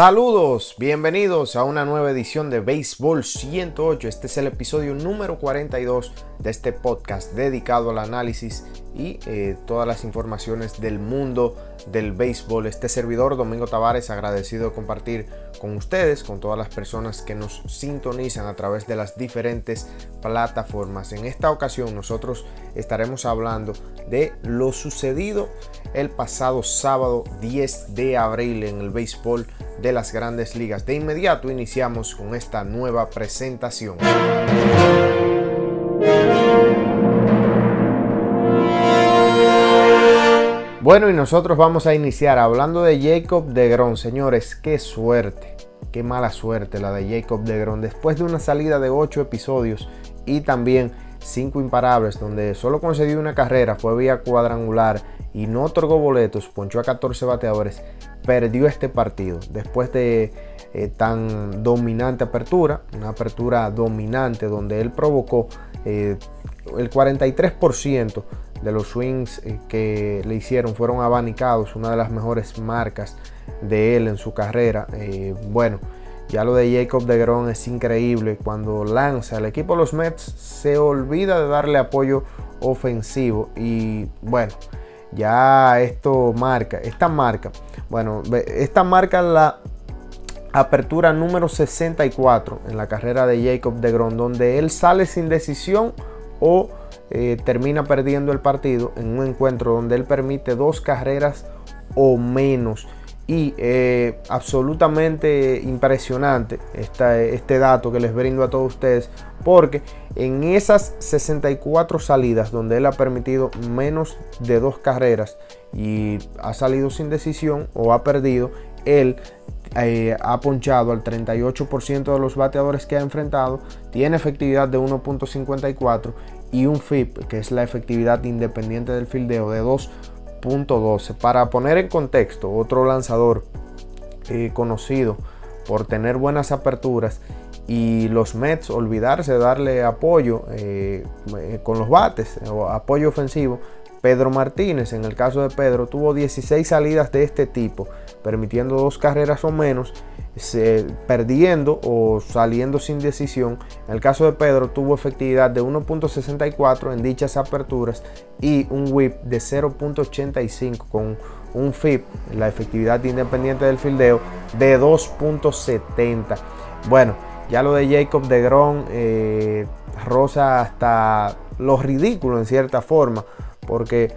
Saludos, bienvenidos a una nueva edición de Béisbol 108. Este es el episodio número 42 de este podcast dedicado al análisis y eh, todas las informaciones del mundo del béisbol. Este servidor, Domingo Tavares, agradecido de compartir con ustedes, con todas las personas que nos sintonizan a través de las diferentes plataformas. En esta ocasión nosotros estaremos hablando de lo sucedido el pasado sábado 10 de abril en el béisbol de las grandes ligas. De inmediato iniciamos con esta nueva presentación. Bueno, y nosotros vamos a iniciar hablando de Jacob de Gron. Señores, qué suerte, qué mala suerte la de Jacob de Gron. Después de una salida de 8 episodios y también 5 imparables, donde solo concedió una carrera, fue vía cuadrangular y no otorgó boletos, ponchó a 14 bateadores, perdió este partido. Después de eh, tan dominante apertura, una apertura dominante donde él provocó eh, el 43% de los swings eh, que le hicieron fueron abanicados, una de las mejores marcas de él en su carrera. bueno, ya lo de Jacob de Gron es increíble. Cuando lanza el equipo de los Mets se olvida de darle apoyo ofensivo y bueno, ya esto marca, esta marca, bueno, esta marca la apertura número 64 en la carrera de Jacob de Gron, donde él sale sin decisión o eh, termina perdiendo el partido en un encuentro donde él permite dos carreras o menos. Y eh, absolutamente impresionante este dato que les brindo a todos ustedes, porque en esas 64 salidas donde él ha permitido menos de dos carreras y ha salido sin decisión o ha perdido, él eh, ha ponchado al 38% de los bateadores que ha enfrentado, tiene efectividad de 1.54 y un FIP, que es la efectividad independiente del fildeo, de 2.12. Para poner en contexto, otro lanzador eh, conocido por tener buenas aperturas y los Mets olvidarse de darle apoyo eh, con los bates o apoyo ofensivo Pedro Martínez, en el caso de Pedro, tuvo 16 salidas de este tipo, permitiendo dos carreras o menos, perdiendo o saliendo sin decisión. En el caso de Pedro, tuvo efectividad de 1.64 en dichas aperturas y un whip de 0.85 con un FIP, la efectividad independiente del fildeo, de 2.70. Bueno, ya lo de Jacob de Gron eh, rosa hasta lo ridículo en cierta forma porque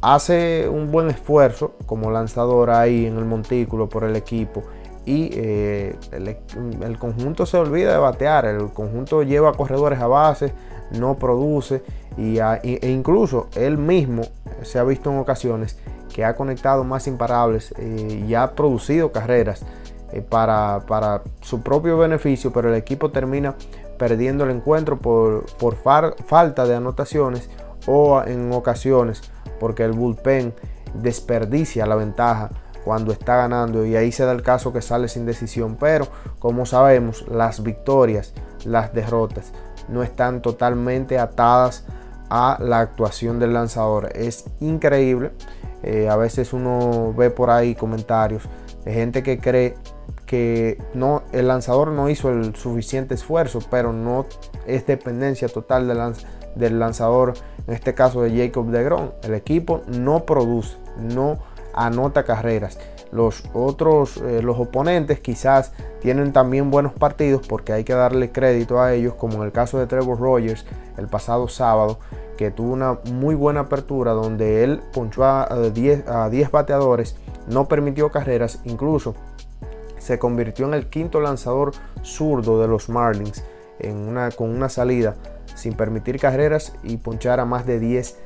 hace un buen esfuerzo como lanzador ahí en el montículo por el equipo y eh, el, conjunto se olvida de batear, el conjunto lleva corredores a base, no produce y e incluso él mismo se ha visto en ocasiones que ha conectado más imparables eh, y ha producido carreras eh, para, su propio beneficio, pero el equipo termina perdiendo el encuentro por, por falta de anotaciones o en ocasiones porque el bullpen desperdicia la ventaja cuando está ganando y ahí se da el caso que sale sin decisión. Pero como sabemos, las victorias, las derrotas no están totalmente atadas a la actuación del lanzador. Es increíble. Eh, a veces uno ve por ahí comentarios de gente que cree que no, el lanzador no hizo el suficiente esfuerzo, pero no es dependencia total del, del lanzador en este caso de Jacob de Gron. El equipo no produce, no anota carreras. Los otros, eh, los oponentes quizás tienen también buenos partidos porque hay que darle crédito a ellos, como en el caso de Trevor Rogers el pasado sábado, que tuvo una muy buena apertura donde él ponchó a 10, a 10 bateadores, no permitió carreras, incluso se convirtió en el quinto lanzador zurdo de los Marlins en una, con una salida sin permitir carreras y ponchar a más de 10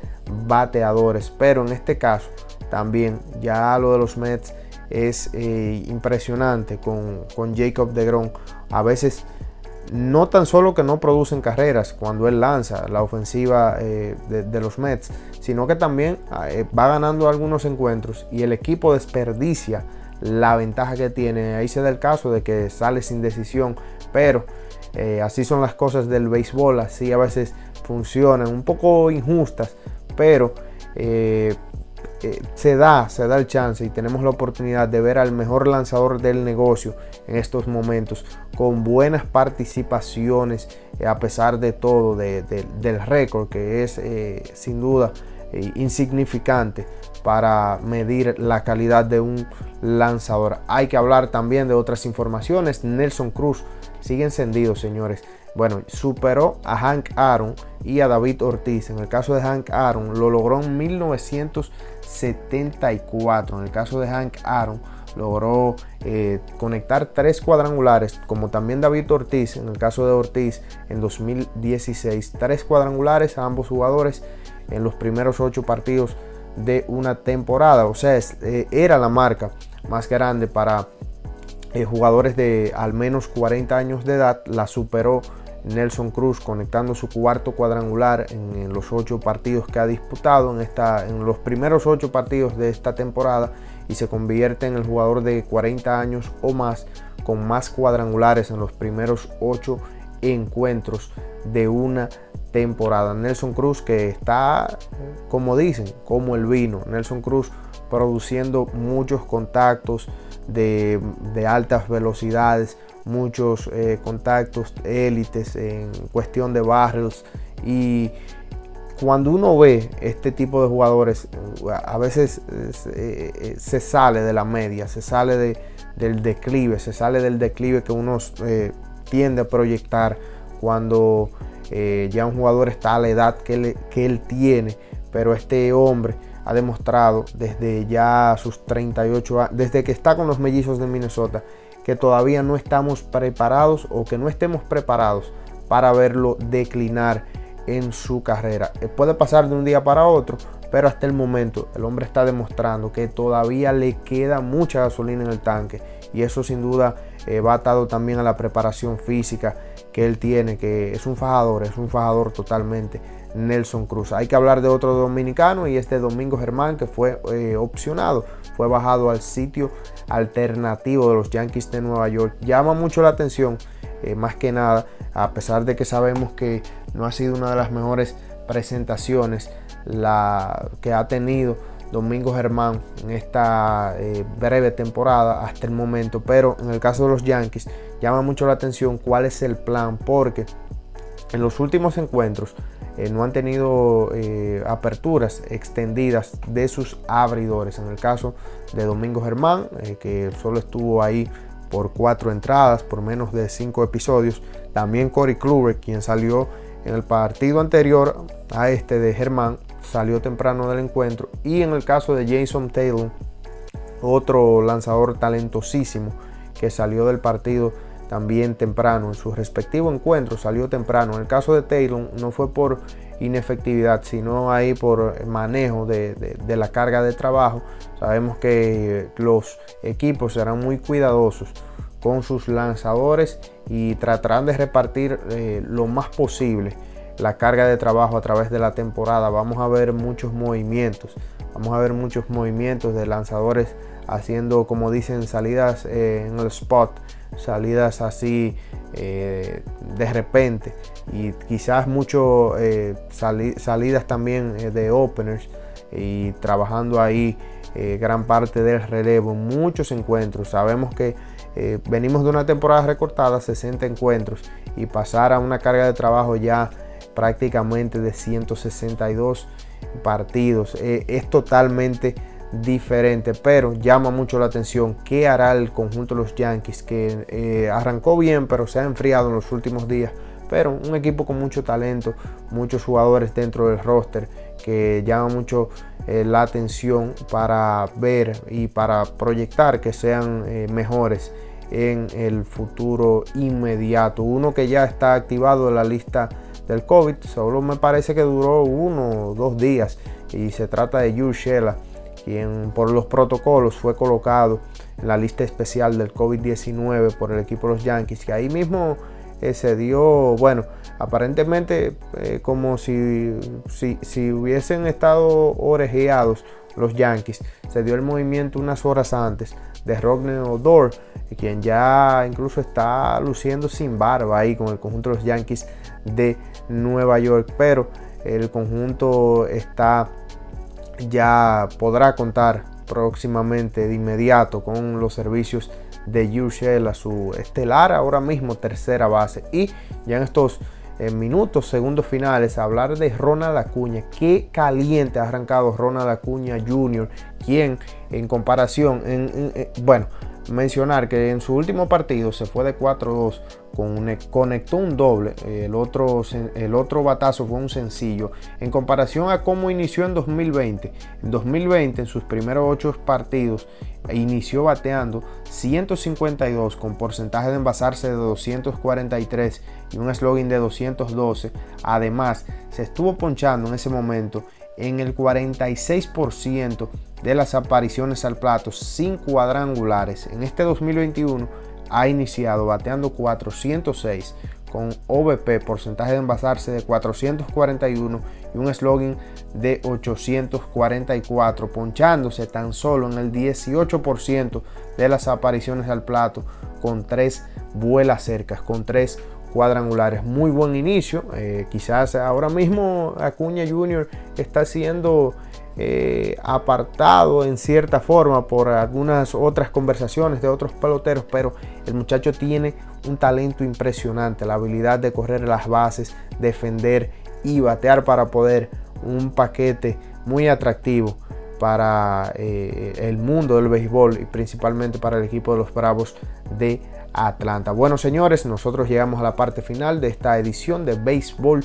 bateadores. Pero en este caso también ya lo de los Mets es eh, impresionante con, con Jacob de Gron. A veces no tan solo que no producen carreras cuando él lanza la ofensiva eh, de, los Mets, sino que también eh, va ganando algunos encuentros y el equipo desperdicia la ventaja que tiene. Ahí se da el caso de que sale sin decisión, pero así son las cosas del béisbol, así a veces funcionan, un poco injustas, pero eh, se da, se da el chance y tenemos la oportunidad de ver al mejor lanzador del negocio en estos momentos con buenas participaciones eh, a pesar de todo del récord que es eh, sin duda insignificante para medir la calidad de un lanzador. Hay que hablar también de otras informaciones. Nelson Cruz sigue encendido, señores. Bueno, superó a Hank Aaron y a David Ortiz. En el caso de Hank Aaron, lo logró en 1974. En el caso de Hank Aaron, logró eh, conectar tres cuadrangulares, como también David Ortiz. En el caso de Ortiz, en 2016, tres cuadrangulares a ambos jugadores en los primeros ocho partidos de una temporada. O sea, eh, era la marca más grande para eh, jugadores de al menos 40 años de edad. La superó Nelson Cruz conectando su cuarto cuadrangular en, los ocho partidos que ha disputado en, esta, en los primeros ocho partidos de esta temporada y se convierte en el jugador de 40 años o más con más cuadrangulares en los primeros ocho encuentros de una temporada. Nelson Cruz que está, como dicen, como el vino. Nelson Cruz produciendo muchos contactos de, de altas velocidades, muchos eh, contactos élites en cuestión de barrios. Y cuando uno ve este tipo de jugadores a veces eh, eh, se sale de la media, se sale de, del declive, se sale del declive que uno tiende a proyectar cuando ya un jugador está a la edad que, que él tiene, pero este hombre ha demostrado desde ya sus 38 años, desde que está con los mellizos de Minnesota, que todavía no estamos preparados o que no estemos preparados para verlo declinar en su carrera. Eh, puede pasar de un día para otro, pero hasta el momento el hombre está demostrando que todavía le queda mucha gasolina en el tanque y eso sin duda eh, va atado también a la preparación física que él tiene, que es un fajador, es un fajador totalmente. Nelson Cruz. Hay que hablar de otro dominicano y este Domingo Germán que fue eh, opcionado, fue bajado al sitio alternativo de los Yankees de Nueva York. Llama mucho la atención, eh, más que nada, a pesar de que sabemos que no ha sido una de las mejores presentaciones la que ha tenido Domingo Germán en esta eh, breve temporada hasta el momento, pero en el caso de los Yankees llama mucho la atención cuál es el plan, porque en los últimos encuentros no han tenido eh, aperturas extendidas de sus abridores. En el caso de Domingo Germán, que solo estuvo ahí por cuatro entradas, por menos de cinco episodios. También Corey Kluber, quien salió en el partido anterior a este de Germán, salió temprano del encuentro. Y en el caso de Jason Taylor, otro lanzador talentosísimo que salió del partido también temprano. En su respectivo encuentro salió temprano. En el caso de Taylor no fue por inefectividad, sino ahí por manejo de, la carga de trabajo. Sabemos que los equipos serán muy cuidadosos con sus lanzadores y tratarán de repartir eh, lo más posible la carga de trabajo a través de la temporada. Vamos a ver muchos movimientos. Vamos a ver muchos movimientos de lanzadores haciendo, como dicen, salidas eh, en el spot, salidas así eh, de repente y quizás mucho eh, salidas también de openers y trabajando ahí gran parte del relevo, muchos encuentros. Sabemos que venimos de una temporada recortada, 60 encuentros y pasar a una carga de trabajo ya prácticamente de 162 partidos. Eh, es totalmente diferente, pero llama mucho la atención qué hará el conjunto de los Yankees, que eh, arrancó bien, pero se ha enfriado en los últimos días. Pero un equipo con mucho talento, muchos jugadores dentro del roster que llama mucho eh, la atención para ver y para proyectar que sean mejores en el futuro inmediato. Uno que ya está activado en la lista del COVID. Solo me parece que duró uno o dos días. Y se trata de Jules Shela, quien por los protocolos fue colocado en la lista especial del COVID-19 por el equipo de los Yankees. Que ahí mismo eh, se dio, bueno, aparentemente eh, como si, si, si, hubiesen estado orejeados los Yankees. Se dio el movimiento unas horas antes de Rodney Odor, quien ya incluso está luciendo sin barba ahí con el conjunto de los Yankees de Nueva York, pero el conjunto está ya podrá contar próximamente de inmediato con los servicios de Urshel a su estelar ahora mismo tercera base y ya en estos eh, minutos, segundos finales, hablar de Ronald Acuña. Qué caliente ha arrancado Ronald Acuña Jr., quien en comparación, en, bueno, mencionar que en su último partido se fue de 4-2, con, conectó un doble, el otro, el otro batazo fue un sencillo, en comparación a cómo inició en 2020. En 2020, en sus primeros 8 partidos, inició bateando 152 con porcentaje de envasarse de 243 y un slogan de 212. Además, se estuvo ponchando en ese momento en el 46% de las apariciones al plato sin cuadrangulares. En este 2021 ha iniciado bateando 406 con OVP, porcentaje de envasarse de 441 y un slogan de 844, ponchándose tan solo en el 18% de las apariciones al plato con tres vuelas cercas, con tres cuadrangulares. Muy buen inicio. Eh, quizás ahora mismo Acuña Jr. está siendo eh, apartado en cierta forma por algunas otras conversaciones de otros peloteros, pero el muchacho tiene un talento impresionante, la habilidad de correr las bases, defender y batear para poder un paquete muy atractivo para eh, el mundo del béisbol y principalmente para el equipo de los Bravos de Atlanta. Bueno, señores, nosotros llegamos a la parte final de esta edición de Béisbol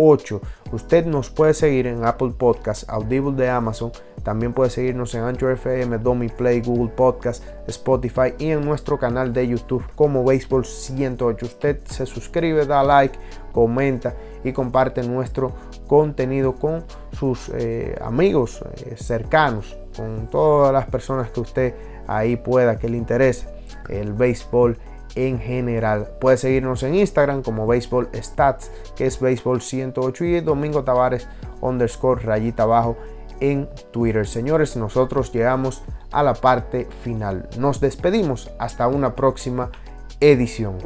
108. Usted nos puede seguir en Apple Podcast, Audible de Amazon. También puede seguirnos en Anchor FM, Domi Play, Google Podcast, Spotify y en nuestro canal de YouTube como Béisbol 108. Usted se suscribe, da like, comenta y comparte nuestro contenido con sus eh, amigos eh, cercanos, con todas las personas que usted ahí pueda que le interese el béisbol en general. Puede seguirnos en Instagram como Béisbol Stats, que es Béisbol 108 y Domingo Tavares underscore rayita abajo en Twitter. Señores, nosotros llegamos a la parte final. Nos despedimos hasta una próxima edición.